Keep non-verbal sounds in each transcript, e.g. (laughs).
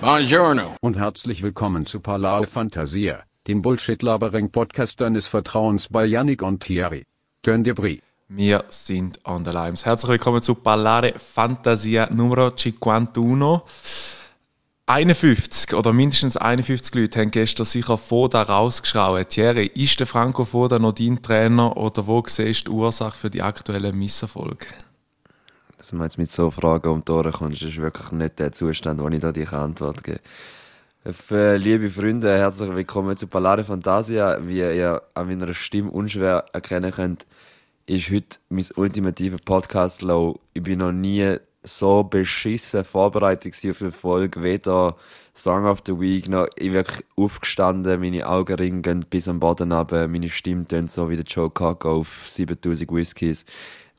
Buongiorno. und herzlich willkommen zu Palao Fantasia, dem Bullshit-Labering-Podcast deines Vertrauens bei Yannick und Thierry. Gönn dir Brie. Wir sind on the Limes. Herzlich willkommen zu Ballare Fantasia Numero 51. 51 oder mindestens 51 Leute haben gestern sicher Foda rausgeschraubt. Thierry, ist der Franco Foda noch dein Trainer oder wo siehst du die Ursache für die aktuellen Misserfolge? Dass man jetzt mit so Fragen um die Ohren kommt, ist wirklich nicht der Zustand, wo ich da die Antwort gebe. Liebe Freunde, herzlich willkommen zu Ballare Fantasia. Wie ihr an meiner Stimme unschwer erkennen könnt, ist heute mein ultimativer Podcast-Low. Ich bin noch nie so beschissen vorbereitet auf eine Folge, weder Song of the Week noch ich wirklich aufgestanden, meine Augenringe gehen bis am Boden runter, meine Stimme tönt so wie der Joe Cocker auf 7000 Whiskys.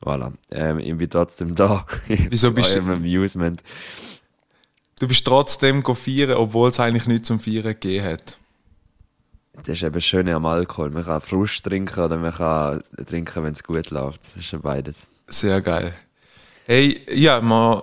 Voilà. Ähm, ich bin trotzdem da. (laughs) Wieso bist du- Amusement. Du bist trotzdem go feiern, obwohl es eigentlich nichts zum Feiern gegeben hat. Das ist eben schön am Alkohol. Man kann Frust trinken oder man kann trinken, wenn es gut läuft. Das ist ja beides. Sehr geil. Hey, ja, man,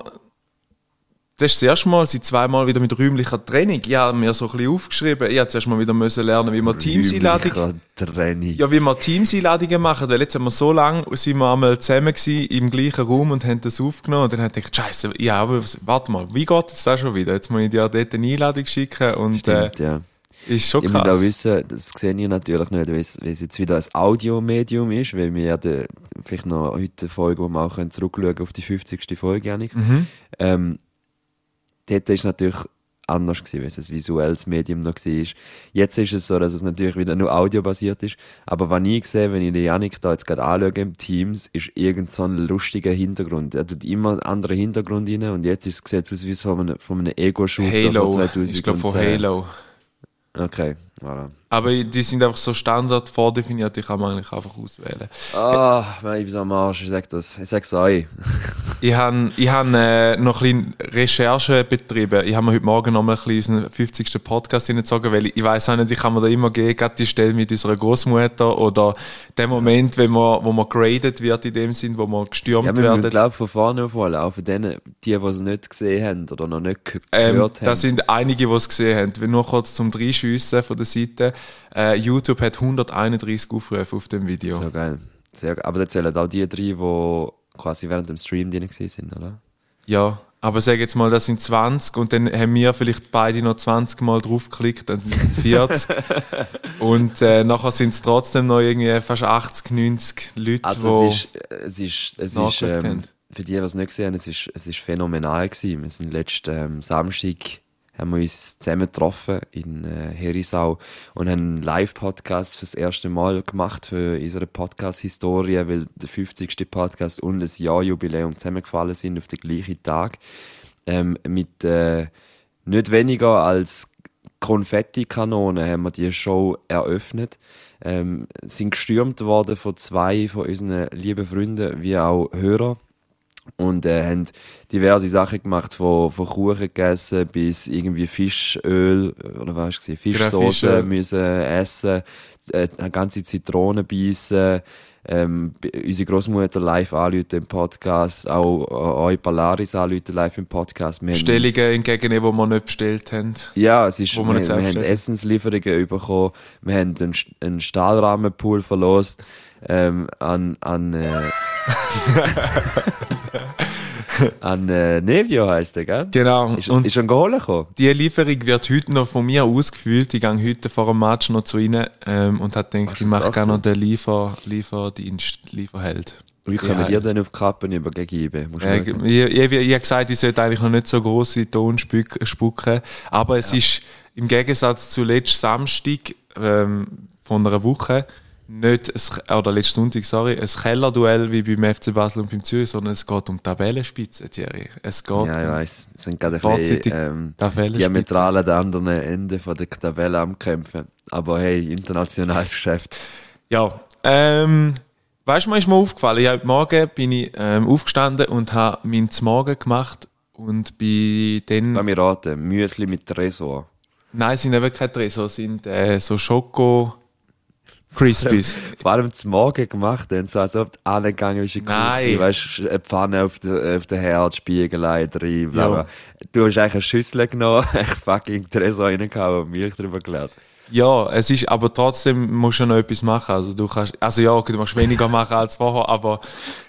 das ist das erste Mal seit zweimal wieder mit räumlicher Training. Ich habe mir so ein bisschen aufgeschrieben, ich habe zuerst mal wieder müssen lernen, wie man Teams-Einladungen Training. ja, wie man Teams-Einladungen machen, weil jetzt haben wir so lange, sind wir einmal zusammen gewesen, im gleichen Raum und haben das aufgenommen und dann habe ich gedacht, scheiße, ja, aber warte mal, wie geht das da schon wieder? Jetzt muss ich dir dort eine Einladung schicken und Stimmt, äh, ja. ist schon Ich muss auch krass. wissen, das sehe ich natürlich nicht, weil es, es jetzt wieder ein Audiomedium ist, weil wir werden vielleicht noch heute eine Folge, wo wir auch können zurückschauen auf die 50. Folge, Janik. Mhm. Ähm, dort ist es natürlich anders gewesen, weil es ein visuelles Medium noch war. Jetzt ist es so, dass es natürlich wieder nur audiobasiert ist. Aber was ich sehe, wenn ich den Janik da jetzt gerade anschaue im Teams, ist irgend so ein lustiger Hintergrund. Er tut immer einen anderen Hintergrund rein und jetzt ist es, aus wie von einem, von einem Ego-Shooter Halo, von 2010. ich glaube von Halo. Okay, voilà. Aber die sind einfach so Standard vordefiniert, die kann man eigentlich einfach auswählen. Ah, ich bin so am Arsch, ich sag das. Ich sag's euch. (laughs) Ich habe ich hab, äh, noch ein bisschen Recherche betrieben. Ich habe mir heute Morgen noch mal ein bisschen unseren 50. Podcast hineingezogen, weil ich, ich weiß auch nicht, ich kann mir da immer geben, gerade die Stelle mit unserer Großmutter oder der Moment, wenn man, wo man graded wird in dem Sinn, wo man gestürmt Ja, wird. glaube von vorne auch von denen, die, die es nicht gesehen haben oder noch nicht Ähm, gehört haben. da sind einige, die es gesehen haben. Wenn nur kurz zum Reinschiessen von der Seite. Äh, YouTube hat 131 Aufrufe auf dem Video. so geil. Sehr geil. Aber da zählen auch die drei, die quasi während dem Stream drin sind, oder? Ja, aber sag jetzt mal, das sind 20 und dann haben wir vielleicht beide noch 20 Mal draufgeklickt, dann sind es 40. (laughs) und äh, nachher sind es trotzdem noch irgendwie fast 80, 90 Leute, Also wo es ist, es ist, es ist ähm, für die, die es nicht gesehen haben, es ist, es ist phänomenal gewesen. Wir sind letzten ähm, Samstag haben wir uns zusammen getroffen in äh, Herisau und haben einen Live-Podcast fürs erste Mal gemacht für unsere Podcast-Historie, weil der 50. Podcast und das Jahrjubiläum zusammengefallen sind auf den gleichen Tag. Ähm, mit äh, nicht weniger als Konfettikanonen haben wir die Show eröffnet. Ähm, sind gestürmt worden von zwei von unseren lieben Freunden, wie auch Hörer. Und äh, haben diverse Sachen gemacht, von, von Kuchen gegessen bis irgendwie Fischöl, oder was war es? Fischsoße müssen essen, äh, eine ganze Zitrone beißen, ähm, unsere Großmutter live anrufen im Podcast, auch äh, euch Polaris anrufen live im Podcast. Wir Bestellungen entgegennehmen, die wir nicht bestellt haben. ja, es ist, Wo wir, wir, nicht haben Essenslieferungen bekommen, wir haben einen, einen Stahlrahmenpool verlost, ähm, an, an, äh, (laughs) an, äh, Nevio heisst der, gell? Genau. Ist, und ist schon geholt gekommen? die Lieferung wird heute noch von mir ausgefüllt. Ich gehe heute vor dem Match noch zu ihnen ähm, und habe gedacht, ich mache gerne noch den Liefer, Lieferdienst, Lieferheld. Wie können Ja. wir dir denn auf die Kappen über geben? Musst du Äh, ich, ich, ich habe gesagt, ich sollte eigentlich noch nicht so große Ton spück- spucken, aber es ist im Gegensatz zu letzten Samstag ähm, von einer Woche nicht, ein, oder letzten Sonntag, sorry, ein Kellerduell wie beim FC Basel und beim Zürich, sondern es geht um Tabellenspitze, Thierry. Es geht ja, ich um weiss. Es sind gerade ein Vorzeitig bisschen, ähm, diametral an den anderen Enden von der Tabelle am Kämpfen. Aber hey, internationales Geschäft. Ja, ähm, weißt du, mir ist mir aufgefallen, ich, heute Morgen bin ich ähm, aufgestanden und habe meinen Morgen gemacht und bin dann... Lass mich raten, Müsli mit Tresor. Nein, es sind eben keine Tresor, es sind äh, so Schoko... Crispies. (laughs) Vor allem zum Morgen gemacht, dann so, als ob du angegangen bist in die Nein. Küche, weißt du, eine Pfanne auf der, auf der Herd, Spiegelei drin, bla. Du hast eigentlich eine Schüssel genommen, (laughs) echt fucking Tresor reingehauen und Milch drüber geleert. Ja, es ist, aber trotzdem musst du noch etwas machen. Also du kannst, also ja, okay, du musst weniger (laughs) machen als vorher, aber,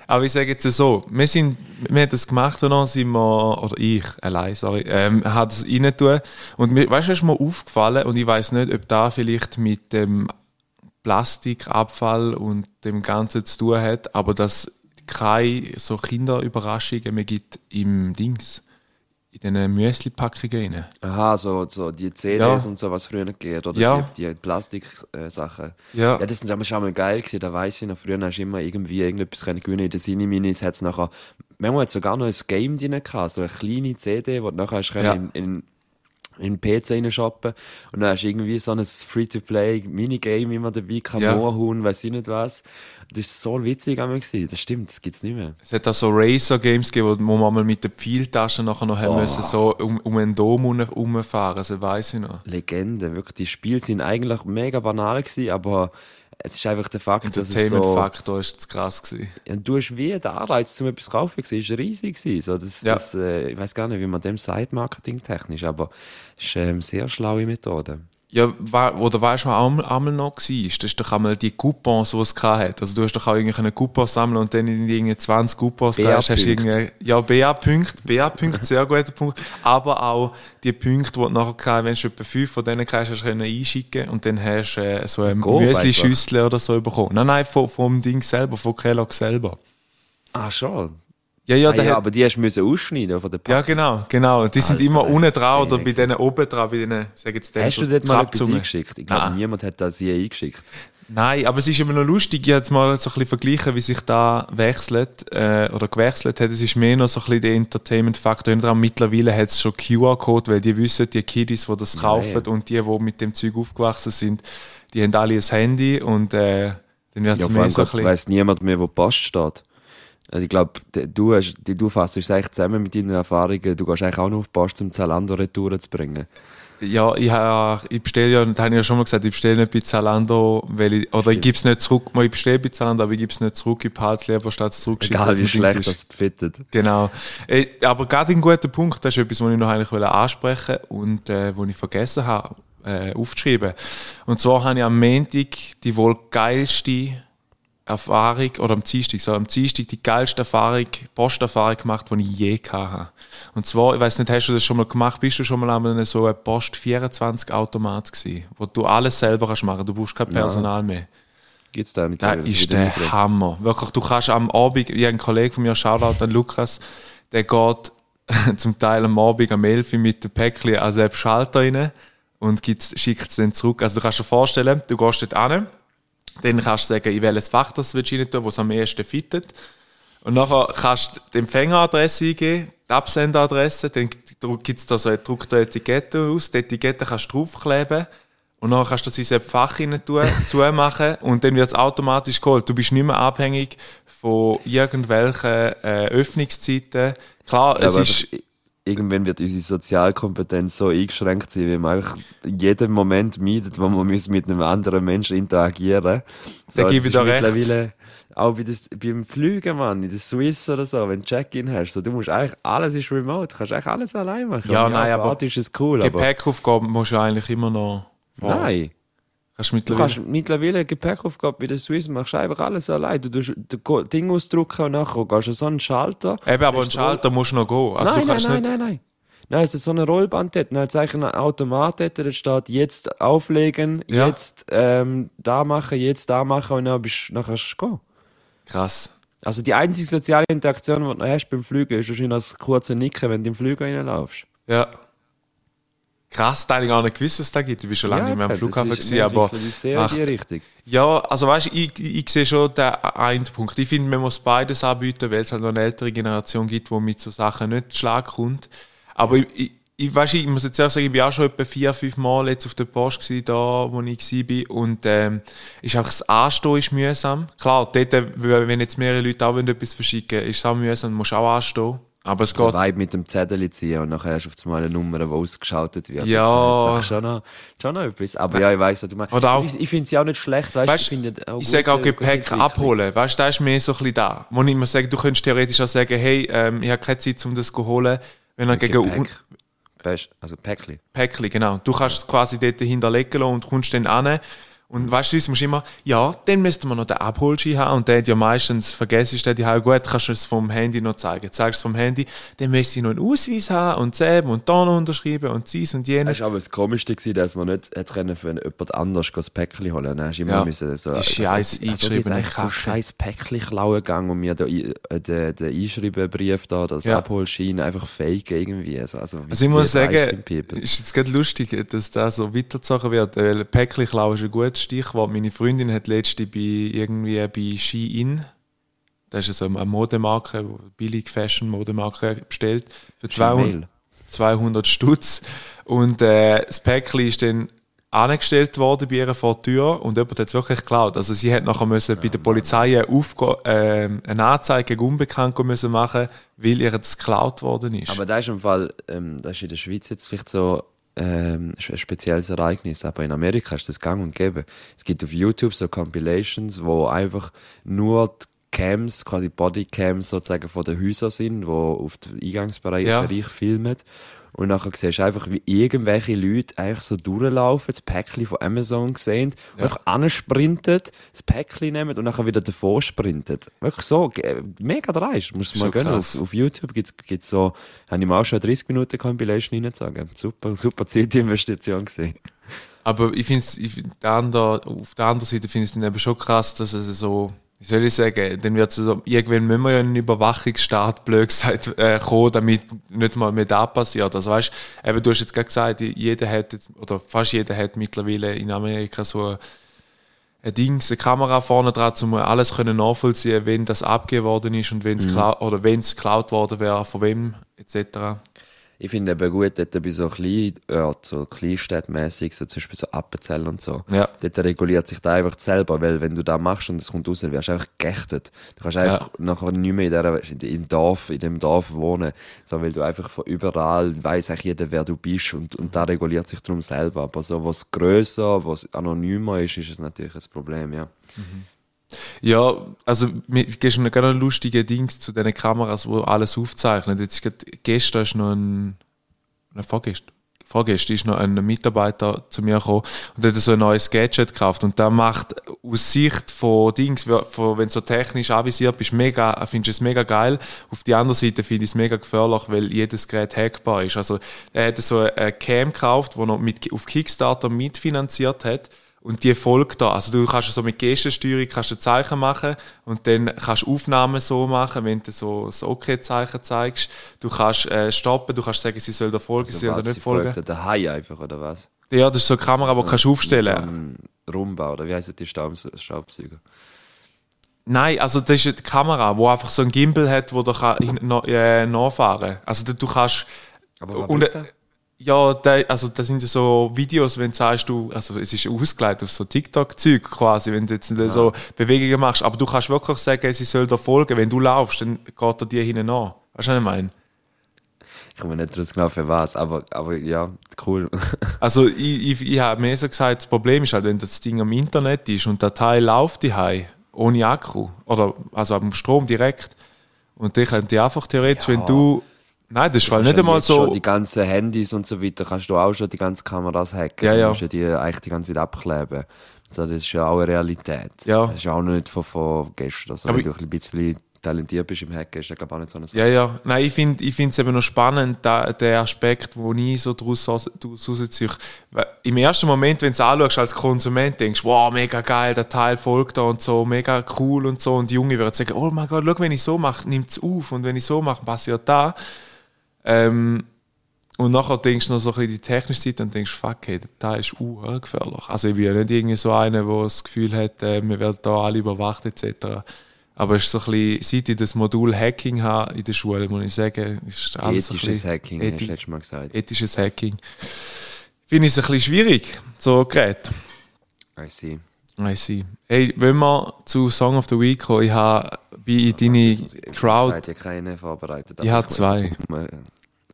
aber ich sage jetzt so, wir sind, wir haben das gemacht und dann sind wir, oder ich, allein, sorry, ähm, hat es rein tun. Und mir, weißt du, ist mir aufgefallen, und ich weiß nicht, ob da vielleicht mit dem Plastikabfall und dem Ganzen zu tun hat, aber dass keine so Kinderüberraschungen mehr gibt im Dings, in diesen Müsli-Packungen. Aha, so, so die CDs Ja. und so, was früher geht, oder Ja. die, die Plastik-Sachen. Ja. ja, das sind aber schon mal geil gewesen, da weiss ich noch, früher hast du immer irgendwie irgendetwas können gewinnen in den Cineminis, hat's nachher, manchmal hat sogar noch ein Game drin gehabt, so eine kleine CD, wo du nachher hast Ja. in, in in den PC reinshoppen und dann hast du irgendwie so ein Free-to-Play-Minigame immer dabei, kein Ja. Weiss ich nicht was. Das ist so witzig einmal gewesen. Das stimmt, das gibt's nicht mehr. Es hat auch so Racer-Games gegeben, wo man mal mit der Pfeiltasche nachher noch haben müssen, so um, um einen Dom herum- rumfahren, das weiss ich noch. Legende, wirklich. Die Spiele sind eigentlich mega banal gewesen, aber es ist einfach der Fakt, dass es so... Entertainment-Faktor ist zu krass gewesen. Ja, du hast wie den Anreiz, um etwas zu kaufen, gewesen, ist riesig gewesen. So, das, Ja. das, äh, ich weiß gar nicht, wie man dem sagt, marketingtechnisch, aber es ist ähm, sehr schlaue Methode. Ja, wa- oder weißt du, was einmal, einmal noch war? Das ist doch einmal die Coupons, die es hat. Also du hast doch auch irgendwie einen Coupon sammeln und dann in irgendwie 20 Coupons drin hast, irgendwie, ja, BA-Punkte, BA-Punkte, sehr guter (laughs) Punkt. Aber auch die Punkte, die du nachher wenn du etwa fünf von denen hast, hast du können einschicken und dann hast du äh, so eine Go Müsli-Schüssel oder so bekommen. Nein, nein, vom, vom Ding selber, von Kellogg selber. Ah, schon? Ja, ja, ah, ja hat, aber die hast du müssen ausschneiden von der ja, genau, genau. Die sind Alter, immer das unten dran oder bei denen oben dran, bei denen, sag jetzt, denen Hast du dort mal etwas eingeschickt? Ich glaube, Nein. niemand hat das je eingeschickt. Nein, aber es ist immer noch lustig, jetzt mal so ein bisschen verglichen, wie sich da wechselt äh, oder gewechselt hat. Es ist mehr noch so ein bisschen der Entertainment-Faktor. dran. Mittlerweile hat es schon QR-Code, weil die wissen, die Kiddies, die das kaufen und die, die mit dem Zeug aufgewachsen sind, die haben alle ein Handy und äh, dann wird es Ja, mehr so ein bisschen... weiss niemand mehr, wo Post steht. Also ich glaube, du, hast- du fasst es eigentlich zusammen mit deinen Erfahrungen. Du gehst eigentlich auch noch auf Post, um Zalando Retouren zu bringen. Ja, ich, ich bestelle ja, das habe ich ja schon mal gesagt, ich bestelle nicht bei Zalando, weil ich, oder ich gebe es nicht zurück, ich bestelle bei Zalando, aber ich gebe es nicht zurück, ich behalte es lieber statt zurückschicken. Egal als wie schlecht ist. das fittet. Genau. Aber gerade ein guter Punkt, das ist etwas, was ich noch eigentlich wollte ansprechen und äh, wo ich vergessen habe, äh, aufzuschreiben. Und zwar habe ich am Montag die wohl geilste Erfahrung, oder am Dienstag, so am Dienstag die geilste Erfahrung, Posterfahrung gemacht, die ich je habe. Und zwar, ich weiß nicht, hast du das schon mal gemacht, bist du schon mal an so einem Post 24 Automat gewesen, wo du alles selber kannst machen, du brauchst kein Personal mehr. Gibt's da mit Das ist der? Hammer. Wirklich, du kannst am Abend, wie ein Kollege von mir, Shoutout an Lukas, der geht (laughs) zum Teil am Abend am 11 Uhr mit dem Päckchen an den Schalter rein und schickt es dann zurück. Also du kannst dir vorstellen, du gehst dort an, dann kannst du sagen, in welches Fach das willst du rein tun, wo es am ehesten fittet. Und nachher kannst du die Empfängeradresse eingeben, die Absenderadresse, dann gibt es da so eine gedruckte Etikette aus, die Etikette kannst du draufkleben und dann kannst du das in ein Fach rein tun, (laughs) zumachen und dann wird es automatisch geholt. Du bist nicht mehr abhängig von irgendwelchen äh, Öffnungszeiten. Klar, es aber ist... irgendwann wird unsere Sozialkompetenz so eingeschränkt sein, wie man einfach jeden Moment meidet, wo man muss mit einem anderen Menschen interagieren so, Da gebe ich dir recht. Auch bei das, beim Flügen, Mann, in der Swiss oder so, wenn du Check-in hast, so, du musst eigentlich, alles ist remote, du kannst eigentlich alles allein machen. Ja, nein, aber ist es cool, Gepäckaufgaben musst du eigentlich immer noch... nein. Kannst Du mittlerweile... kannst mittlerweile Gepäckaufgabe bei der Swiss, machst du einfach alles allein. Du tust das Ding ausdrucken und nachher gehst du so einen Schalter. Eben, aber einen du Schalter musst du noch gehen. Also nein, du nein, kannst nein, nicht... nein, nein. Nein, es ist so eine Rollband dort. Dann hat es eigentlich einen Automat dort, da steht jetzt auflegen, Ja. jetzt ähm, da machen, jetzt da machen und dann bist dann kannst du gehen. Krass. Also die einzige soziale Interaktion, die du noch hast beim Fliegen, ist wahrscheinlich das kurze Nicken, wenn du im Flüger reinlaufst. Ja. Krass, da habe ich gar nicht gewusst, dass es da gibt. Ich bin schon lange nicht mehr am das Flughafen ist- gewesen, aber entwickeln uns sehr in macht- die Richtung. ja, also weißt du, ich, ich, ich sehe schon den einen Punkt. Ich finde, man muss beides anbieten, weil es halt noch eine ältere Generation gibt, die mit so Sachen nicht zu Schlag kommt. Aber ich, ich, ich, weißt, ich muss jetzt ehrlich sagen, ich bin auch schon etwa vier, fünf Mal jetzt auf der Post gewesen, da, wo ich war. Und ähm, ist auch das Anstehen ist mühsam. Klar, dort, wenn jetzt mehrere Leute auch wollen, etwas verschicken ist es auch mühsam, du musst auch anstehen. Aber es geht. Vibe mit dem Zettel ziehen und nachher hast du auf einmal eine Nummer, die ausgeschaltet wird. Ja. Das ist schon noch, schon noch etwas. Aber ja, ich weiss, was du meinst. Oder auch- ich ich finde sie auch nicht schlecht, weißt, Weißt, ich, finde auch ich sage auch Gepäck Entwicklung. abholen. Weißt du, da ist mehr so ein bisschen da. Wo ich immer sage, du könntest theoretisch auch sagen, hey, ähm, ich habe keine Zeit, um das zu holen. Wenn er gegen Gepäck. Weißt, also Päckchen. Päckchen, genau. Du kannst es quasi dort hinterlegen und kommst dann an. Und weißt du, es musst du immer, ja, dann müsste man noch den Abholschein haben und der hat ja meistens vergessen, ist der die halt gut, kannst du es vom Handy noch zeigen. Zeigst es vom Handy, dann müsste ich noch einen Ausweis haben und selber und da noch unterschreiben und dies und jenes. Es war aber das Komischste, gewesen, dass man nicht können für jemand anderes das Päckchen holen Dann hast du immer Ja, müssen so, die scheiß eingeschriebene eigentlich so Kacke. scheiß Päckchen klauen gegangen und mir den, äh, den, den Einschreibenbrief da, das Ja. Abholschein einfach fake irgendwie. Also, also, Also ich muss sagen, ist jetzt gerade lustig, dass das so weitergezogen wird, weil Päckchen klauen ist ein gutes Stichwort. Meine Freundin hat letzte bei irgendwie bei Shein, das ist so eine Modemarke, billig Fashion Modemarke bestellt, für 200, Gmail. 200 Stutz und äh, das Päckchen ist dann angestellt worden bei ihr vor der Tür und jemand hat es wirklich geklaut. Also sie hat nachher müssen bei der Polizei eine, ähm, eine Anzeige gegen Unbekannt müssen machen, weil ihr das geklaut worden ist. Aber das ist im Fall, ähm, das ist in der Schweiz jetzt vielleicht so ähm, ein spezielles Ereignis, aber in Amerika ist das gang und gäbe. Es gibt auf YouTube so Compilations, wo einfach nur die Cams, quasi Bodycams sozusagen von den Häusern sind, wo auf den Eingangsbereich Ja. Bereich filmen. Und nachher siehst du einfach, wie irgendwelche Leute einfach so durchlaufen, das Päckchen von Amazon sehen, und einfach ansprinten, das Päckchen nehmen und nachher wieder davor sprinten. Wirklich so, mega dreist. Musst du mal gönnen. Auf, auf YouTube gibt's gibt's so, habe ich mir auch schon eine 30 Minuten Compilation reingezogen. Super, super Zeitinvestition gesehen. Aber ich finde andere, auf der anderen Seite finde ich es dann eben schon krass, dass es so, wie soll ich sagen, dann wird es so, irgendwann müssen wir ja einen Überwachungsstaat, blöd gesagt, äh, kommen, damit nicht mal mehr da passiert. Also weißt, eben, du hast jetzt gerade gesagt, jeder hat jetzt, oder fast jeder hat mittlerweile in Amerika so ein Dings, eine Kamera vorne dran, um alles können nachvollziehen, wenn das abgegeben worden ist und wenn es klau- oder wenn es geklaut worden wäre, von wem, etc. Ich finde eben gut, dort bei so kleinen Orten, so kleinstädtmässig, so zum Beispiel so Appenzell und so, Ja. dort reguliert sich da einfach selber, weil wenn du da machst und es kommt raus, wirst du einfach geächtet. Du kannst einfach nachher nicht mehr in der, dem Dorf, in dem Dorf wohnen, so, weil du einfach von überall weiss eigentlich jeder, wer du bist und, und da reguliert sich darum selber. Aber so, was grösser, was anonymer ist, ist es natürlich ein Problem, ja. Ja, also mir gehst noch ein lustiges Ding zu diesen Kameras, wo alles aufzeichnet. Jetzt gerade, gestern ist noch ein, ne, vorgestern, vorgestern ist noch ein Mitarbeiter zu mir gekommen und hat so ein neues Gadget gekauft und der macht aus Sicht von Dings, von, wenn du so technisch avisiert bist, mega, findest es mega geil. Auf die andere Seite finde ich es mega gefährlich, weil jedes Gerät hackbar ist. Also er hat so eine Cam gekauft, die noch mit, auf Kickstarter mitfinanziert hat und die folgt da. Also du kannst so mit Gestensteuerung kannst du Zeichen machen und dann kannst du Aufnahmen so machen, wenn du so das OK-Zeichen zeigst. Du kannst äh, stoppen, du kannst sagen, sie soll da folgen, sie soll da Also nicht sie folgen. folgt der Hai einfach, oder was? Ja, das ist so eine Kamera, die kannst du aufstellen. So ein Rumba, oder wie heißt die Staubs- Staubsauger? Nein, also das ist eine Kamera, wo einfach so ein Gimbal hat, wo du kann, äh, nachfahren kannst. Also du kannst... Aber was und? Ja, da, also das sind ja so Videos, wenn du sagst, du, also es ist ausgelegt auf so TikTok-Zeug quasi, wenn du jetzt nicht so Bewegungen machst, aber du kannst wirklich sagen, sie soll da folgen, wenn du laufst, dann geht er dir hinten an. Weißt du, was ich meine? Ich komme nicht draus genau für was, aber, aber ja, cool. (laughs) Also ich, ich, ich habe mir so gesagt, das Problem ist halt, wenn das Ding am Internet ist und der Teil läuft die ohne Akku oder also am Strom direkt und die könnte einfach theoretisch, wenn du Nein, das ist Kannst nicht einmal jetzt Schon so. die ganzen Handys und so weiter kannst du auch schon die ganzen Kameras hacken. Ja, ja. Du musst ja die eigentlich die ganze Zeit abkleben. So, das ist ja auch eine Realität. Ja. Das ist auch noch nicht von, von gestern. Also, Aber wenn du ein bisschen talentiert bist im Hacken, ist das glaube ich auch nicht so eine Sache. Ja, ja. Nein, ich finde ich es eben noch spannend, da, der Aspekt, wo ich so daraus rausziehe. Weil Im ersten Moment, wenn du es anschaust als Konsument, denkst du, wow, mega geil, der Teil folgt da und so, mega cool und so. Und die Junge würden sagen, oh mein Gott, schau, wenn ich so mache, nimmt es auf. Und wenn ich so mache, passiert da. Ähm, und nachher denkst du noch so ein bisschen die technische Seite und denkst, fuck, hey, Teil ist uh, gefährlich. Also ich bin ja nicht irgendwie so einer, der das Gefühl hat, äh, wir werden da alle überwacht etc. Aber es ist so ein bisschen, seit ich das Modul Hacking habe in der Schule, muss ich sagen, ist alles Ethisches ein Hacking, hast ethi- du letztes Mal gesagt. ethisches Hacking. Finde ich es ein bisschen schwierig, so Gerät. I see. I see. Hey, wenn wir zu Song of the Week kommen, ich habe wie deine Crowd. Ich habe keine vorbereitet. Ich habe zwei.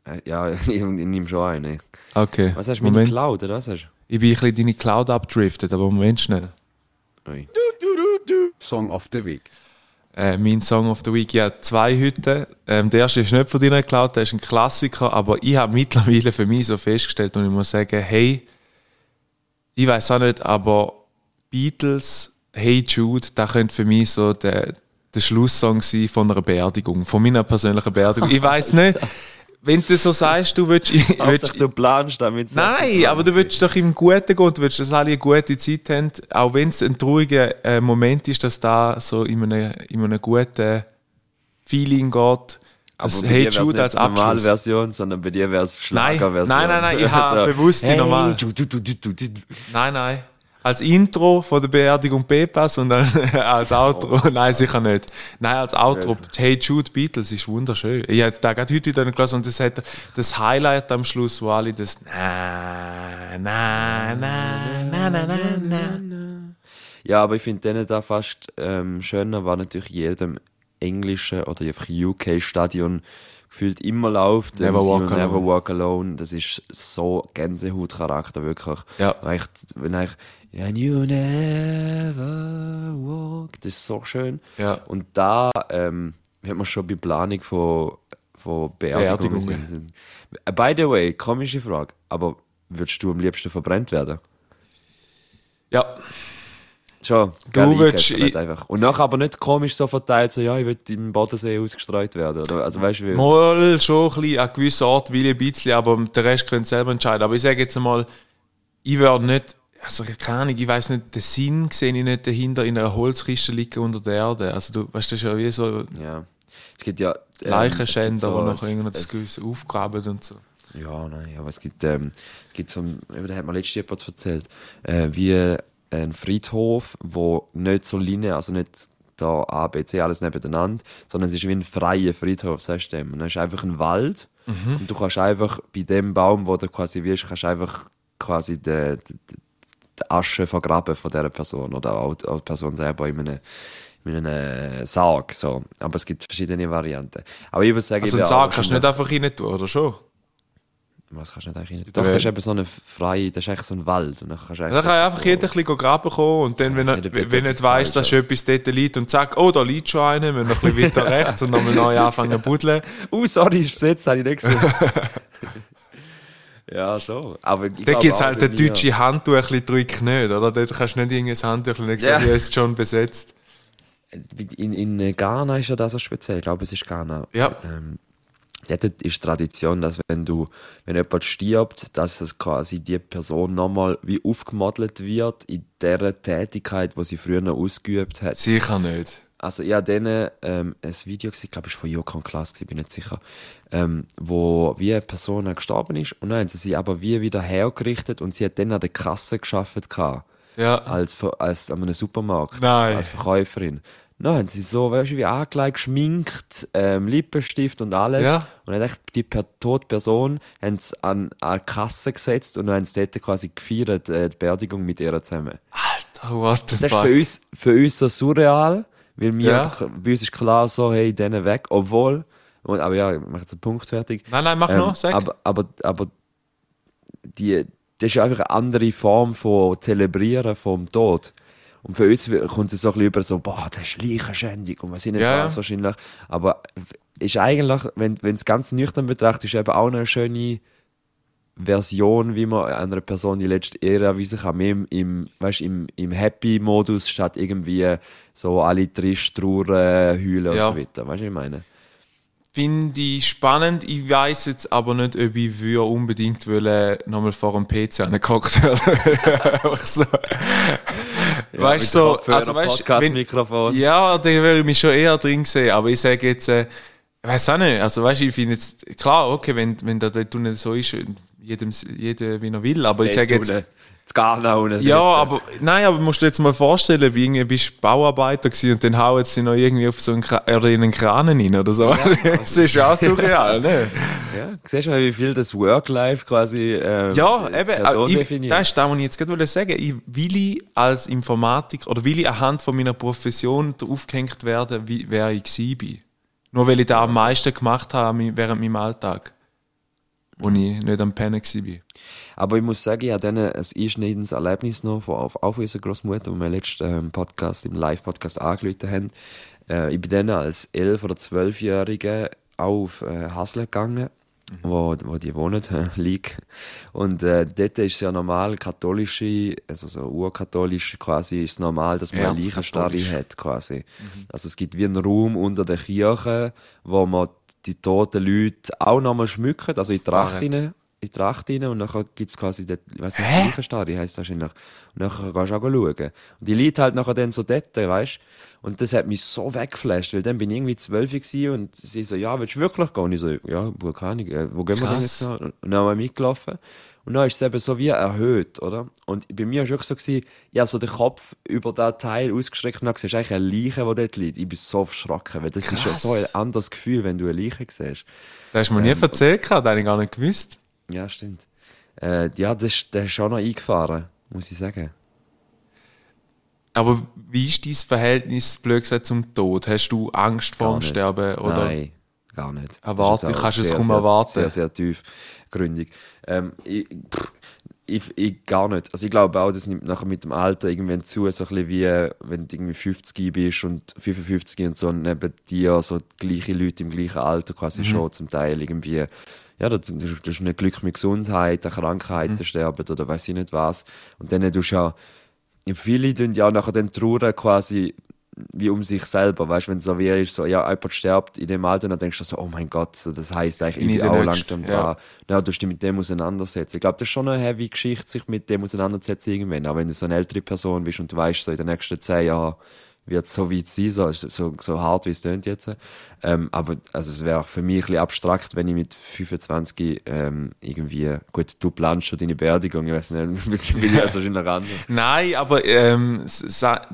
Äh, Ja, ich, ich nehme schon eine. Okay. Was hast du, meine Moment. Cloud, oder was hast Ich bin ein bisschen deine Cloud abdriftet, aber Moment schnell. du? Ui. Song of the Week. Äh, mein Song of the Week, habe zwei heute. Ähm, der erste ist nicht von deiner Cloud, der ist ein Klassiker, aber ich habe (laughs) mittlerweile für mich so festgestellt und ich muss sagen, hey, ich weiß auch nicht, aber Beatles, Hey Jude, das könnte für mich so der, der Schlusssong sein von einer Beerdigung, von meiner persönlichen Beerdigung. Ich weiß (laughs) nicht, wenn du so sagst, du willst, (laughs) willst du planst damit. Nein, aber du willst doch im Guten gehen, du willst, dass alle eine gute Zeit haben, auch wenn es ein trauriger äh, Moment ist, dass da so in einem, in einem guten Feeling geht. Aber Das bei Hey Jude nicht als Abschluss. Normalversion, sondern bei dir wäre es Schlagerversion. nein, nein, nein, ich (laughs) habe bewusst die hey, normal- Jude, du, du, du, du, du. Nein, nein. Als Intro von der Beerdigung Pepas und dann (laughs) als Outro. Nein, sicher nicht. Nein, als Outro. Hey Jude Beatles ist wunderschön. Ich habe da gerade heute wieder gelesen und das hat das Highlight am Schluss, wo alle das na, na, na, na, na, na, na. Ja, aber ich finde denen da fast ähm, schöner, war natürlich jedem englischen oder einfach UK-Stadion gefühlt immer läuft. Never ähm, Walk Never Alone. Walk Alone. Das ist so Gänsehautcharakter, wirklich. Ja. Echt, wenn ich, and you never walk, das ist so schön. Ja. Und da, ähm, hat man schon bei Planung von, von Beerdigungen. Beerdigungen. By the way, komische Frage, aber würdest du am liebsten verbrennt werden? Ja, Schon. Du willst- eingekämpft ich- einfach. Und nachher aber nicht komisch so verteilt, so, ja, ich will in den Bodensee ausgestreut werden. Oder, also, weißt du, wie. mal schon ein bisschen, an gewissen Ort will ich ein bisschen, aber der Rest könnt ihr selber entscheiden. Aber ich sage jetzt einmal, ich werde nicht, also keine Ahnung, ich weiß nicht, den Sinn sehe ich nicht dahinter, in einer Holzkiste liegen unter der Erde. Also du weißt, das ist ja wie so Ja. Es gibt ja. ähm, Leichenschänder, so die noch ein- irgendwas gewiss aufgraben und so. Ja, nein, aber es gibt, ähm, es gibt so da hat mir letztes jemand erzählt, äh, wie ein Friedhof, wo nicht so linear, also nicht da A, B, C, alles nebeneinander, sondern es ist wie ein freier Friedhof, sagst du dem. Und dann ist einfach ein Wald und du kannst einfach bei dem Baum, wo du quasi wirst, kannst einfach quasi die, die, die Asche vergraben von dieser Person oder auch, die Person selber in einem, in einem äh, Sarg, so. Aber es gibt verschiedene Varianten. Aber ich würde sagen, Also einen Sarg kannst du nicht einfach rein tun, oder schon? was kannst du nicht eigentlich rein? Doch, das ist eben so eine freie, das ist eigentlich so ein Wald. Und dann kannst du Da kann einfach so, jeder ein bisschen graben kommen und dann, wenn er, wenn etwas weiss, dass schon etwas dort liegt und sagt, oh, da liegt schon einer, wir noch ein bisschen weiter rechts und nochmal neu anfangen zu buddeln. Uh, (laughs) sorry, ist besetzt, habe ich nicht gesehen. (laughs) ja, so. Aber ich glaube gibt es halt bei ein mir- deutsche Handtuch, ein bisschen drück nicht, oder? Dort kannst du nicht irgendein Handtuch nicht Ja. sagen, ja. ist schon besetzt. In, in Ghana ist ja das so speziell. Ich glaube, es ist Ghana. Ja. Ähm, dort ist Tradition, dass wenn du, wenn jemand stirbt, dass es quasi die Person nochmal wie aufgemodelt wird in der Tätigkeit, die sie früher noch ausgeübt hat. Sicher nicht. Also ich habe denen ähm, ein Video gesehen, glaube ich, von Jokon Klaas, ich bin nicht sicher, ähm, wo wie eine Person gestorben ist und dann haben sie sie aber wie wieder hergerichtet und sie hat dann an der Kasse geschafft Ja. als, als an einem Supermarkt, Nein. als Verkäuferin. Haben sie so, weißt du, wie angelegt, geschminkt, ähm, Lippenstift und alles. Ja. Und dann echt die per tote Person haben sie an, an die Kasse gesetzt und dann haben sie dort quasi gefeiert, äh, die Beerdigung mit ihr zusammen. Alter, what the Das ist fuck. für uns, für uns so surreal, weil wir, Ja. bei uns ist klar so, hey, denen weg, obwohl, und, aber ja, ich mache jetzt einen Punkt fertig. Nein, nein, mach Ähm, noch, sag. Aber, aber, aber, die, das ist einfach eine andere Form von Zelebrieren vom Tod. Und für uns kommt es so ein bisschen über so, boah, das ist Leichenschändung und was ich nicht Ja, weiß wahrscheinlich. Aber ist eigentlich, wenn, wenn es ganz nüchtern betrachtet, ist eben auch eine schöne Version, wie man einer Person die letzte Ehre erweisen kann. Mehr im, im, weißt, im, im Happy-Modus statt irgendwie so alle trist, trauern, heulen Ja. und so weiter. Weißt du, was ich meine? Finde ich spannend. Ich weiß jetzt aber nicht, ob ich würde unbedingt wollen, nochmal vor dem PC einen Cocktail. (laughs) Einfach so. weißt du, so, also weißt wenn- Podcast-Mikrofon. Ja, da würde ich mich schon eher drin sehen, aber ich sage jetzt, äh, weiß auch nicht, also weißt du, ich finde jetzt, klar, okay, wenn, wenn da dort unten so ist, jedem, jeder wie er will. Aber ich sage jetzt, Das Garnau. ja, aber, nein, aber musst du dir jetzt mal vorstellen, wie irgendwie bist du Bauarbeiter gewesen und dann hauen sie noch irgendwie auf so einen, Kra oder in einen Kran rein oder so. (laughs) das ist ja auch surreal, ne? Ja, siehst du mal, wie viel das Work-Life quasi ähm, Ja, eben. Person äh, Ich, definiert. das ist das, was ich jetzt gerade wollte sagen. Ich will ich als Informatiker oder will ich anhand von meiner Profession aufgehängt werden, wie, wer ich bin. Nur weil ich da am meisten gemacht habe während meinem Alltag. Wo ich nicht am Pennen war. Aber ich muss sagen, ich hatte dann ein einschneidendes Erlebnis noch von, auf, auf unserer Großmutter, wo wir letzten ähm, Podcast, im Live-Podcast angerufen haben. Äh, ich bin dann als 11- oder 12-Jähriger auch auf äh, Hasle gegangen, wo, wo die wohnen, (laughs) liegt. Und äh, dort ist es ja normal, katholische, also so urkatholisch quasi, ist es normal, dass man eine Erzkatholisch. hat, quasi. Also es gibt wie einen Raum unter der Kirche, wo man die toten Leute auch nochmal schmücken, also in die Tracht Wahrheit. rein, in die Tracht rein und nachher gibt's quasi, dort, ich weiss nicht, Hä? Leichenstelle heisst das wahrscheinlich. Und nachher gehst du auch schauen. Und die liegt halt nachher dann so dort, weißt Und das hat mich so weggeflasht, weil dann bin ich irgendwie zwölf und sie so, ja, willst du wirklich gehen? Und ich so, ja, keine Ahnung, äh, wo gehen wir denn Krass. jetzt noch? Und dann haben wir mitgelaufen. Und dann ist es eben so wie erhöht, oder? Und bei mir war es wirklich so, gewesen, ich habe so den Kopf über den Teil ausgestreckt und dann siehst du eigentlich eine Leiche, die dort liegt. Ich bin so erschrocken, weil das ist ja Krass. so ein anderes Gefühl, wenn du eine Leiche siehst. Das hast du mir nie erzählt, das habe ich gar nicht gewusst. Ja, stimmt. Äh, ja, das, ist- das ist schon noch eingefahren, muss ich sagen. Aber wie ist dein Verhältnis, blöd gesagt, zum Tod? Hast du Angst vor dem. Sterben? Oder? Nein, gar nicht. Erwarten- auch kannst du es sehr, kaum sehr, erwarten? Sehr, sehr tiefgründig. Ähm, ich, pff, ich, ich gar nicht. Also ich glaube auch, das nimmt nachher mit dem Alter irgendwann zu, so ein bisschen wie, wenn du irgendwie 50 bist und 55 und so, und neben dir so die gleichen Leute im gleichen Alter quasi Mhm. schon zum Teil irgendwie, ja, das, das ist nicht Glück mit Gesundheit, eine Krankheit Mhm. sterben oder weiß ich nicht was. Und dann tust du ja, viele tun ja auch nachher dann trauern quasi wie um sich selber, weißt, wenn es so wie ist, so, ja, jemand stirbt in dem Alter, dann denkst du so, oh mein Gott, so, das heisst eigentlich, ich bin auch Nächste, langsam ja. dran. Ja, du musst dich mit dem auseinandersetzen. Ich glaube, das ist schon eine heavy Geschichte, sich mit dem auseinanderzusetzen irgendwann, auch wenn du so eine ältere Person bist und du weißt, so in den nächsten zehn Jahren wird so weit sein, so, so, so hart wie es tönt jetzt. Ähm, aber also es wäre für mich ein bisschen abstrakt, wenn ich mit 25 ähm, irgendwie, gut, du planst schon deine Beerdigung, ich weiß nicht, (laughs) bin ich (laughs) also schon ran. Nein, aber ähm,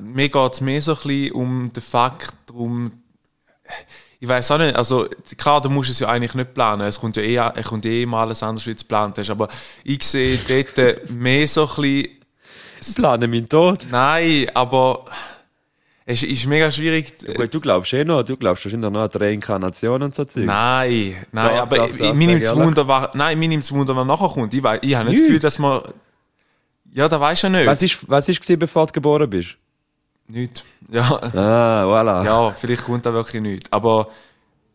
mir geht es mehr so ein bisschen um den Fakt, darum, ich weiß auch nicht, also klar, du musst es ja eigentlich nicht planen, es kommt ja eh, es kommt eh mal alles anders, wie du es geplant hast, aber ich sehe dort mehr so ein bisschen, Ich plane meinen Tod. nein, aber es ist mega schwierig, Gut, du glaubst eh noch, du glaubst wahrscheinlich noch an die Reinkarnation und so Zeug. Nein, nein, Doch, aber doch, ich- doch, mir nimmt es. Wunder, wa- nein, mir nimmt Wunder, was nachher kommt. Ich, ich habe nicht das Gefühl, dass man, ja, da weiß ja nicht. Was ist, was ist gewesen, bevor du geboren bist? Nicht. Ja, Ah, voilà. ja, vielleicht kommt da wirklich nicht. Aber,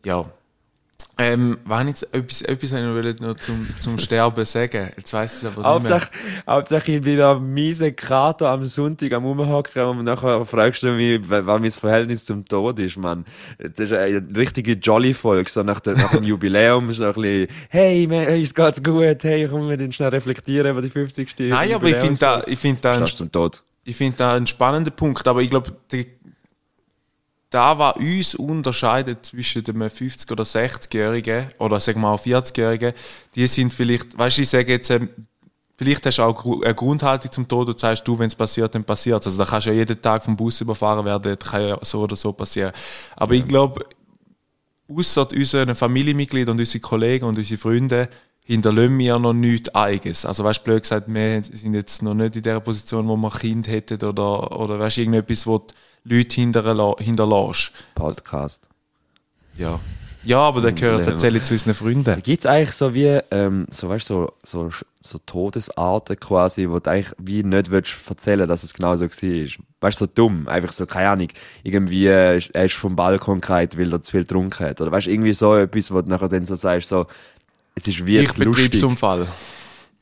ja. Ähm, wenn jetzt etwas, etwas ich noch zum, zum (laughs) Sterben sagen. Jetzt weiss ich es aber nicht mehr. Hauptsache, ich bin am miesen Kater am Sonntag am Rumhocken und nachher fragst du mich, was mein Verhältnis zum Tod ist, Mann. Das ist eine richtige Jolly-Folge, so nach, der, nach dem (laughs) Jubiläum, so ein bisschen, hey, man, es geht's gut, hey, komm, wir schnell reflektieren über die 50. Nein, aber ich finde da, ich finde da, ich finde da einen spannenden Punkt. Aber ich glaube, da, was uns unterscheidet zwischen dem 50- oder 60-Jährigen oder sagen wir auch 40-Jährigen, die sind vielleicht, weißt du, ich sage jetzt, ähm, vielleicht hast du auch eine Grundhaltung zum Tod und sagst du, wenn es passiert, dann passiert Also da kannst du ja jeden Tag vom Bus überfahren werden, das kann ja so oder so passieren. Aber ich glaube, außer unseren Familienmitgliedern und unsere Kollegen und unsere Freunde hinterlassen wir noch nichts Eigenes. Also weißt du, blöd gesagt, wir sind jetzt noch nicht in der Position, wo wir Kind hätten oder, oder weißt du, irgendetwas, wo die Leute hinterla- hinterlässt. Podcast. Ja. Ja, aber der gehört Ja. erzähle ich zu unseren Freunden. Gibt's eigentlich so wie, ähm, so weißt so, so, so Todesarten quasi, wo du eigentlich wie nicht willst erzählen, dass es genau so war. Weißt so dumm, einfach so, keine Ahnung, irgendwie, äh, er ist vom Balkon gefallen, weil er zu viel getrunken hat. Oder weißt irgendwie so etwas, wo du nachher dann so sagst, so, es ist wie Ich. Betriebsunfall.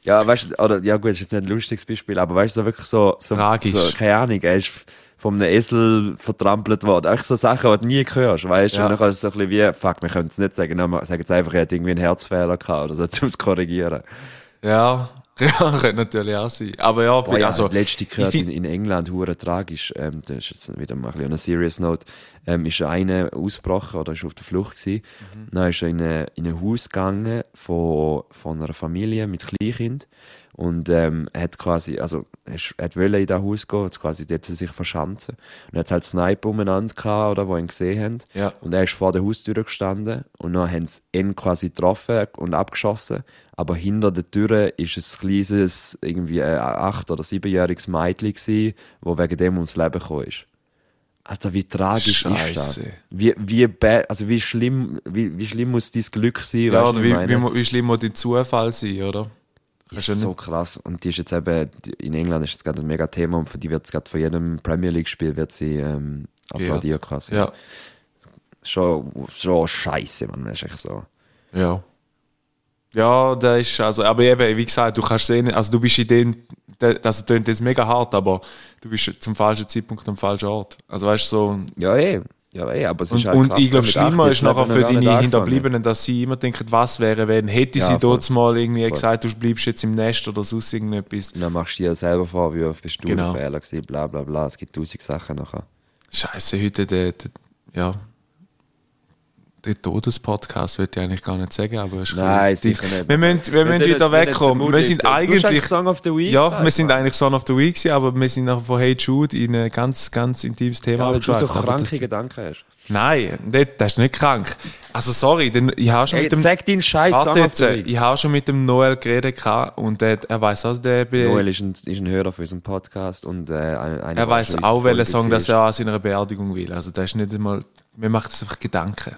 Ja, weißt du, oder, ja gut, ist jetzt nicht ein lustiges Beispiel, aber weißt du, so wirklich so, so, Tragisch. so keine Ahnung, er ist von einem Esel vertrampelt worden. Eigentlich so Sachen, die du nie hörst, weißt du? Ja. Und dann so ein bisschen wie, fuck, wir können es nicht sagen, wir sagen jetzt einfach, er hat irgendwie einen Herzfehler gehabt oder so, (laughs) um es korrigieren. Ja, (laughs) Ja, könnte natürlich auch sein. Aber ja, Boah, ja, also, also, letzte gehört in, in England hure tragisch. Ähm, das ist jetzt wieder mal ein bisschen eine serious note. Ähm, ist einer ausgebrochen oder ist auf der Flucht gewesen. Mhm. Dann ist er in, eine, in ein Haus gegangen von, von einer Familie mit Kleinkind und ähm, er hat quasi, also hat wollte in das Haus gehen, hat quasi dort sich verschanzen. Und er hat halt Sniper umeinander gehabt, oder, wo ihn gesehen haben. Ja. Und er ist vor der Haustür gestanden und dann haben sie ihn quasi getroffen und abgeschossen. Aber hinter der Tür ist ein kleines, irgendwie ein acht- oder siebenjähriges Mädchen gsi, wo wegen dem ums Leben gekommen ist. Alter, wie tragisch ist das? Wie, wie, also wie schlimm, wie, wie schlimm muss dein Glück sein? ja, oder wie, wie, wie schlimm muss die Zufall sein, oder? Das ist so krass. Und die ist jetzt eben, in England ist jetzt gerade ein mega Thema und für die wird es gerade von jedem Premier League Spiel wird sie ähm, applaudiert quasi. Ja, Schon, schon scheiße, man, das ist echt so. ja. Ja, da ist, also, aber eben, wie gesagt, du kannst sehen, also du bist in dem, da- das klingt jetzt mega hart, aber du bist zum falschen Zeitpunkt am falschen Ort. Also weißt du, so, Ja, eh. Ja, eh, aber es ist Und, halt und krass, ich glaube, schlimmer ist nachher für deine. Hinterbliebenen, dass sie immer denken, was wäre, wenn. Hätte Ja, sie dort mal irgendwie Voll. gesagt, du bleibst jetzt im Nest oder sonst irgendetwas. Und dann machst du dir selber vor, wie oft bist du Genau. genau. Fehler gewesen, bla bla bla. Es gibt tausend Sachen nachher. Scheiße, heute der, der ja, der Todespodcast würde ich eigentlich gar nicht sagen, aber es ist Nein, sicher nicht. Wir müssen, wir müssen wieder wegkommen. Wir sind eigentlich, Song of the Week. ja, wir sind eigentlich Son of the Week aber wir sind nachher von Hey Jude in ein ganz, ganz intimes Thema Ja, weil du so kranke Gedanken hast. Nein, das, ist nicht krank. Also sorry, denn ich habe schon Ey, mit dem... sag deinen Scheiß Song of jetzt, the äh, Week. ich habe schon mit dem Noel geredet und der, er weiß auch, der Noel ist ein, ist ein Hörer für unseren Podcast und äh, ein- einer, er weiß auch, welchen Song dass er an seiner Beerdigung will. Also das ist nicht einmal, mir macht das einfach Gedanken.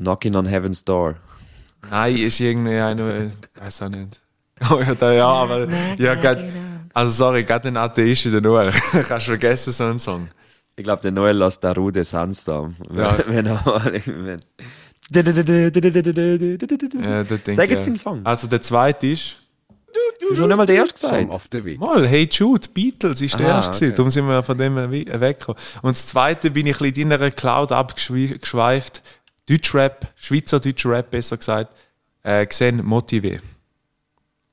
Knocking on Heaven's Door. Nein, ist irgendwie einer, äh, weiß auch nicht. (laughs) Oh ja, da, ja, aber ja, grad, also sorry, gerade ein Atheist in der Noel. (laughs) Kannst du vergessen, so einen Song. Ich glaube, der Noel lässt da Rude Sandstorm. Ja. (laughs) Wenn er mal... Wenn Ja, Sag jetzt ja. den Song. Also der zweite ist, Du hast noch nicht mal den ersten Song gesagt. of the Week. Mal, Hey Jude, Beatles ist der Aha, erste okay. Darum sind wir von dem we- weggekommen. Und das zweite bin ich ein bisschen in einer Cloud abgeschweift. Deutschrap, Schweizer Deutschrap besser gesagt, äh, gesehen, Motivé.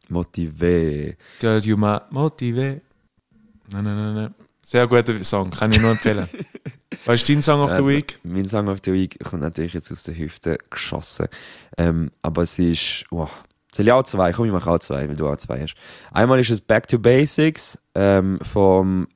Motivé. Girl, you ma Motivé. Nein, nein, nein, nein. Sehr guter Song, kann ich nur empfehlen. (laughs) Was ist dein Song of the Also, Week? Mein Song of the Week kommt natürlich jetzt aus der Hüfte geschossen. Ähm, aber es ist, wow. Soll ich auch zwei? Komm, ich mache auch zwei, weil du auch zwei hast. Einmal ist es Back to Basics, ähm, vom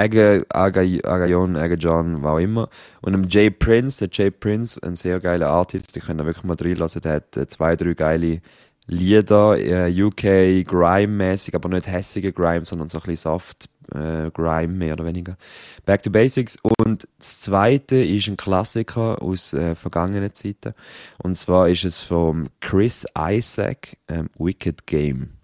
Aga, Aga, Agayon, Aga John, was auch immer. Und dem Jay Prince, der Jay Prince, ein sehr geiler Artist, die können da wirklich mal reinlassen. Der hat äh, zwei, drei geile Lieder, äh, UK Grime-mäßig, aber nicht hässige Grime, sondern so ein bisschen soft äh, Grime, mehr oder weniger. Back to Basics. Und das zweite ist ein Klassiker aus äh, vergangenen Zeiten. Und zwar ist es vom Chris Isaac, ähm, Wicked Game.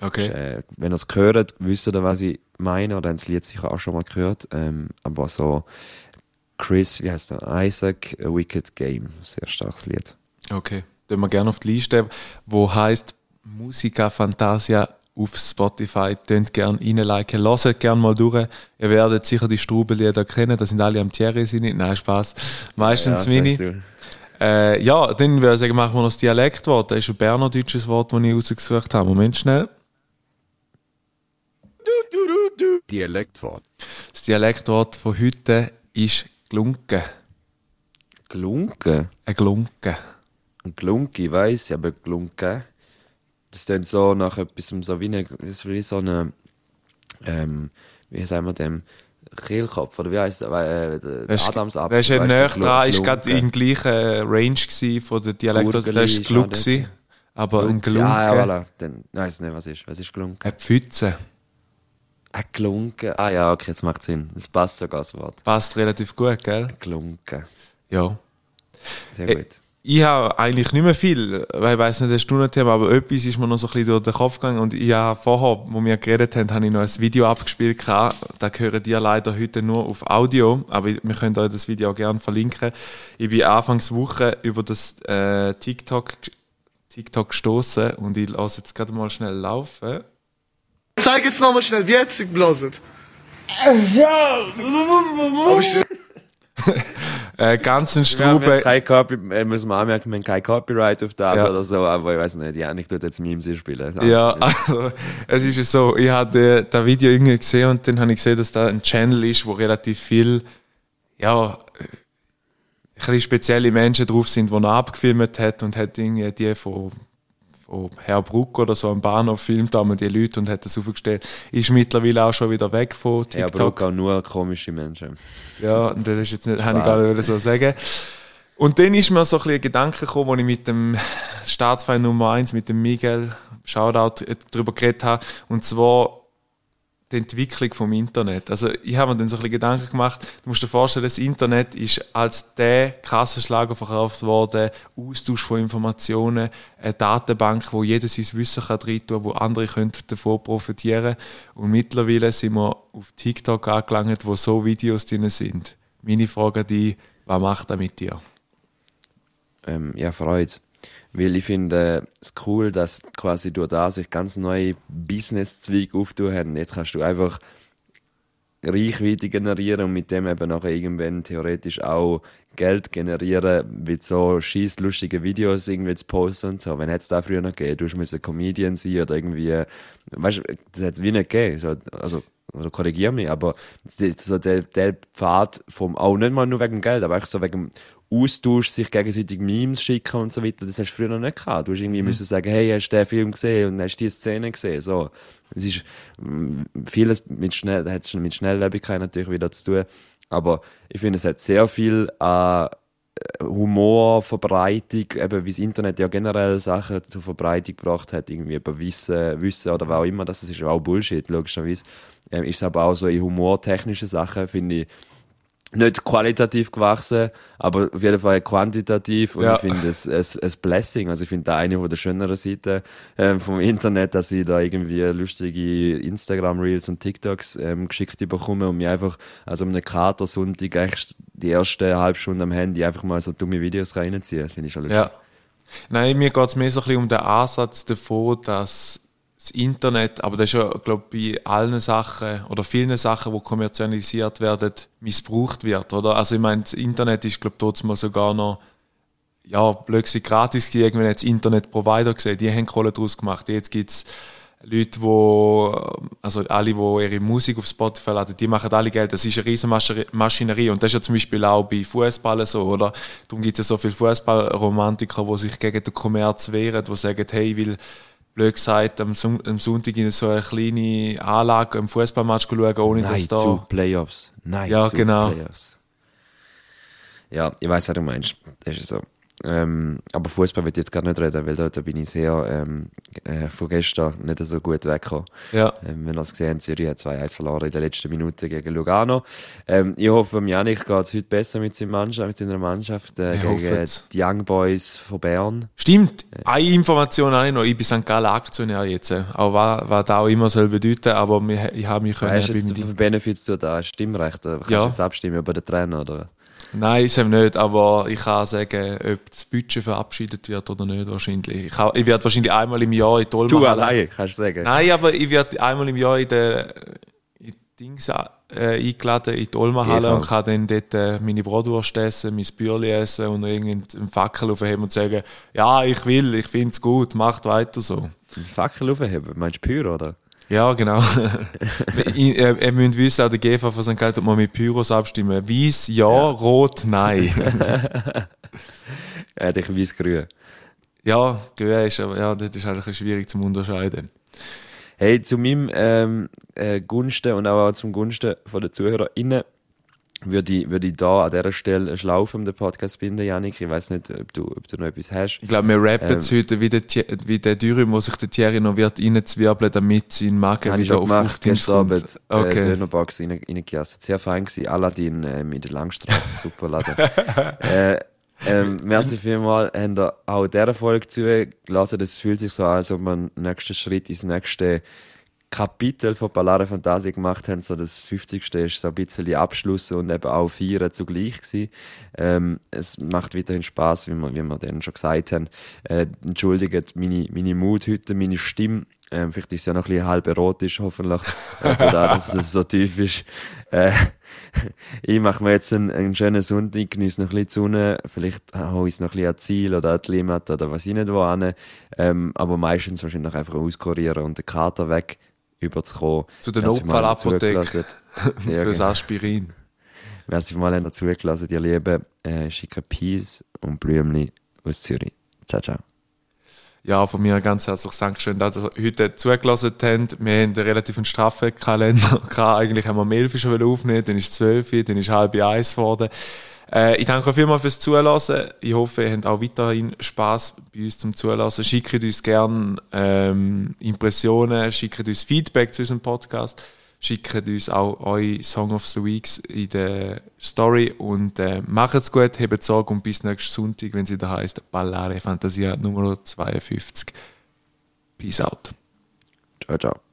Okay. Äh, wenn ihr es gehört, wisst ihr, was ich meine, oder haben das Lied sicher auch schon mal gehört. Ähm, aber so Chris, wie heißt er? Isaac, A Wicked Game. Sehr starkes Lied. Okay. Dann wir gerne auf die Liste, wo heißt Musica Fantasia auf Spotify. Tönt gerne reinliken. Hört gerne mal durch. Ihr werdet sicher die Strubelieder kennen. Das sind alle am Thierry sind. Nein, Spaß. Meistens Mini. sagst du. Äh, ja, dann würde ich sagen, machen wir noch das Dialektwort. Das ist ein bernerdeutsches Wort, das ich rausgesucht habe. Moment schnell. Dialektwort. Das Dialektwort von heute ist Glunke. Glunke. Ein Glunke. Ein Glunki, weiss ich, aber Glunke. Das klingt so nach etwas, so wie, eine, wie so eine, ähm, wie sagen wir dem, Kehlkopf, oder wie heisst das? Äh, der Das ist, Adamsapfel. das ist du, näher dran, ist Glunke. gerade im gleichen Range von der Dialekt. Das ist Gluck aber ein Glunke. Glunke. Ja, ja, voilà. Dann weiss ich nicht, was ist. Was ist Glunke? Eine Pfütze. Ein Glunke. Ah ja, okay, jetzt macht Sinn. Das passt sogar das Wort. Passt relativ gut, gell? Glunke. Ja. Sehr gut. Ich habe eigentlich nicht mehr viel, weil ich weiss nicht, hast du noch ein Thema, aber etwas ist mir noch so ein bisschen durch den Kopf gegangen und ich habe vorher, wo wir geredet haben, habe ich noch ein Video abgespielt gehabt. Da hören die leider heute nur auf Audio, aber wir können euch das Video auch gerne verlinken. Ich bin anfangs Woche über das äh, TikTok, TikTok gestoßen und ich lasse jetzt gerade mal schnell laufen. Zeig jetzt nochmal schnell, wie jetzt geblasen. Aber ich, (laughs) Äh, ganz ein Wir haben Strube. kein Copy, äh, muss man anmerken, wir haben kein Copyright auf das Ja. oder so, aber ich weiß nicht, die Janik tut jetzt Memes spielen. Ja, also, es ist ja so, ich hatte das Video irgendwie gesehen und dann habe ich gesehen, dass da ein Channel ist, wo relativ viel, ja, äh, ein bisschen spezielle Menschen drauf sind, die er abgefilmt hat und hat irgendwie die von, von Herr Bruck oder so am Bahnhof filmt einmal die Leute und hat das aufgestellt. Ist mittlerweile auch schon wieder weg von Ja, TikTok. aber auch nur komische Menschen. Ja, das ist jetzt nicht, habe ich gar nicht so sagen. Und dann ist mir so ein bisschen ein Gedanke gekommen, wo ich mit dem Staatsfeind Nummer 1, mit dem Miguel, Shoutout, äh, darüber geredet habe. Und zwar die Entwicklung vom Internet. Also ich habe mir dann so ein bisschen Gedanken gemacht, du musst dir vorstellen, das Internet ist als der Kassenschlager verkauft worden, Austausch von Informationen, eine Datenbank, wo jeder sein Wissen kann rein tun, wo andere können davon profitieren Und mittlerweile sind wir auf TikTok angelangt, wo so Videos drin sind. Meine Frage an dich, was macht das mit dir? ähm, ja, Freude. Weil ich finde es cool, dass quasi durch da sich ganz neue Business-Zweige auftun haben. Jetzt kannst du einfach Reichweite generieren und mit dem eben nachher irgendwann theoretisch auch Geld generieren, mit so scheiß lustigen Videos irgendwie zu posten und so. Wenn es da früher noch gegeben, du musst Comedian sein oder irgendwie, weißt du, das hätte es wie nicht gegeben. So, also, oder korrigier mich, aber so der, der Pfad vom, auch nicht mal nur wegen Geld, aber auch so wegen dem Austausch, sich gegenseitig Memes schicken und so weiter, das hast du früher noch nicht gehabt. Du hast irgendwie müssen sagen, hey, hast du den Film gesehen und hast die Szene gesehen, so. Es ist, mm, vieles mit schnell, hat schon mit Schnelllebigkeit natürlich wieder zu tun. Aber ich finde, es hat sehr viel an äh, Humorverbreitung, eben wie das Internet ja generell Sachen zur Verbreitung gebracht hat, irgendwie über Wissen, Wissen oder was auch immer, das ist ja auch Bullshit, logischerweise. Ähm, ist es aber auch so in humortechnischen Sachen, finde ich, nicht qualitativ gewachsen, aber auf jeden Fall quantitativ und Ja. ich finde es es es Blessing. Also ich finde da eine von der schöneren Seiten ähm, vom Internet, dass ich da irgendwie lustige Instagram Reels und TikToks ähm, geschickt bekomme und mir einfach also um einen Kater Sonntag echt die erste halbe Stunde am Handy einfach mal so dumme Videos reinziehen. Finde ich schon lustig. Ja. Nein, mir geht es mehr so ein bisschen um den Ansatz davon, dass das Internet, aber das ist ja, glaube ich, bei allen Sachen oder vielen Sachen, die kommerzialisiert werden, missbraucht wird, oder? Also ich meine, das Internet ist, glaube ich, trotzdem sogar noch ja, plötzlich gratis gewesen, irgendwann das Internet-Provider gesehen, die haben Kohle draus gemacht. Jetzt gibt's Leute, wo, also alle, die ihre Musik auf Spotify laden, die machen alle Geld. Das ist eine riesen Maschi- Maschinerie. Und das ist ja zum Beispiel auch bei Fußballen so, oder? Darum gibt es ja so viele Fußballromantiker, die sich gegen den Kommerz wehren, die sagen, hey, ich will, blöd gesagt, am, am Sonntag in so eine kleine Anlage im Fußballmatch schauen, ohne Nein dass da... zu Playoffs. Nein Ja, zu genau. Playoffs. Ja, ich weiß, was du meinst. Das ist so. Ähm, aber Fußball wird jetzt gar nicht reden, weil da, da bin ich sehr ähm, äh, von gestern nicht so gut weggekommen. Ja. Ähm, wenn ihr es gesehen habt, Zürich hat 2-1 verloren in der letzten Minute gegen Lugano. Ähm, ich hoffe, Janik geht es heute besser mit, seiner Mannschaft, mit seiner Mannschaft äh, gegen es. die Young Boys von Bern. Stimmt. Eine Information habe ich noch. Ich bin St. Gallen Aktionär jetzt. Auch was, was das auch immer soll bedeuten, aber ich habe mich können Weißt du jetzt für Benefits du da Stimmrecht? Kannst du Ja. jetzt abstimmen über den Trainer, oder? Nein, ist eben nicht, aber ich kann sagen, ob das Budget verabschiedet wird oder nicht wahrscheinlich. Ich, kann, ich werde wahrscheinlich einmal im Jahr in Olma Du allein, kannst du sagen. Nein, aber ich werde einmal im Jahr in die Dings äh, eingeladen, in die Olma-Halle und kann dann dort äh, meine Bratwurst essen, mein Bürli essen und irgendwie einen Fackel aufheben und sagen, ja, ich will, ich finde es gut, macht weiter so. Eine Fackel aufheben, meinst du Pyro, oder? Ja, genau. ihr, ihr, ihr müsst wissen, auch der GV von St. Gallen, ob man mit Pyros abstimmen. Weiß ja, rot nein. (laughs) Er hat dich weiß-grün. ja, grün ist, aber ja, das ist halt schwierig zum Unterscheiden. Hey, zu meinem ähm, äh, Gunsten und auch zum Gunsten von den ZuhörerInnen würde ich, würde ich da an dieser Stelle eine Schlaufe um den Podcast binden, Janik. Ich weiß nicht, ob du, ob du noch etwas hast. Ich glaube, wir rappen Ähm. heute wie der, wie der Dürüm, wo sich der Thierry noch wird reinzwirbeln, damit sein Magen wieder auf gestern kommt. Äh, Okay. Dönerbox rein- reingejasst. Sehr fein gewesen. Aladdin ähm, in der Langstrasse, (laughs) super Laden. äh, ähm, merci vielmals, habt ihr auch dieser Folge zugelassen. Das fühlt sich so an, als ob wir einen nächsten Schritt ins nächste Kapitel von Ballare Fantasie gemacht haben. So das 50. ist so ein bisschen Abschluss und eben auch Feiern zugleich gewesen. Ähm, es macht weiterhin Spaß, wie wir, wie wir dann schon gesagt haben. Äh, entschuldigt meine, meine Mut heute, meine Stimme. Ähm, vielleicht ist es ja noch ein bisschen halb erotisch, hoffentlich. (laughs) Aber da, dass es so tief ist. Äh, ich mache mir jetzt einen, einen schönen Sonntag, genieße noch ein bisschen die Sonne, vielleicht hole ich noch ein bisschen an Ziel oder an die Limite oder was ich nicht wo hin. Ähm, aber meistens wahrscheinlich einfach auskurieren und den Kater weg überzukommen. Zu der Notfallapotheke. (laughs) Fürs genau. Aspirin. Wer sich mal haben zugelassen, die Lieben, äh, schicken Peace und Blümli aus Zürich. Ciao, ciao. Ja, von mir ganz herzliches Dankeschön, dass ihr heute zugelassen habt. Wir haben einen relativ straffen Kalender. (laughs) Eigentlich haben wir um 11 Uhr schon aufnehmen, dann ist 12 Uhr, dann ist halb eins geworden. Äh, ich danke euch vielmals fürs Zulassen. Ich hoffe, ihr habt auch weiterhin Spaß bei uns zum Zulassen. Schickt uns gerne ähm, Impressionen, schickt uns Feedback zu unserem Podcast, schickt uns auch eure Song of the Weeks in der Story und äh, macht's gut, habt Sorge und bis nächsten Sonntag, wenn sie da heißt Ballare Fantasia Nummer 52. Peace out. Ciao, ciao.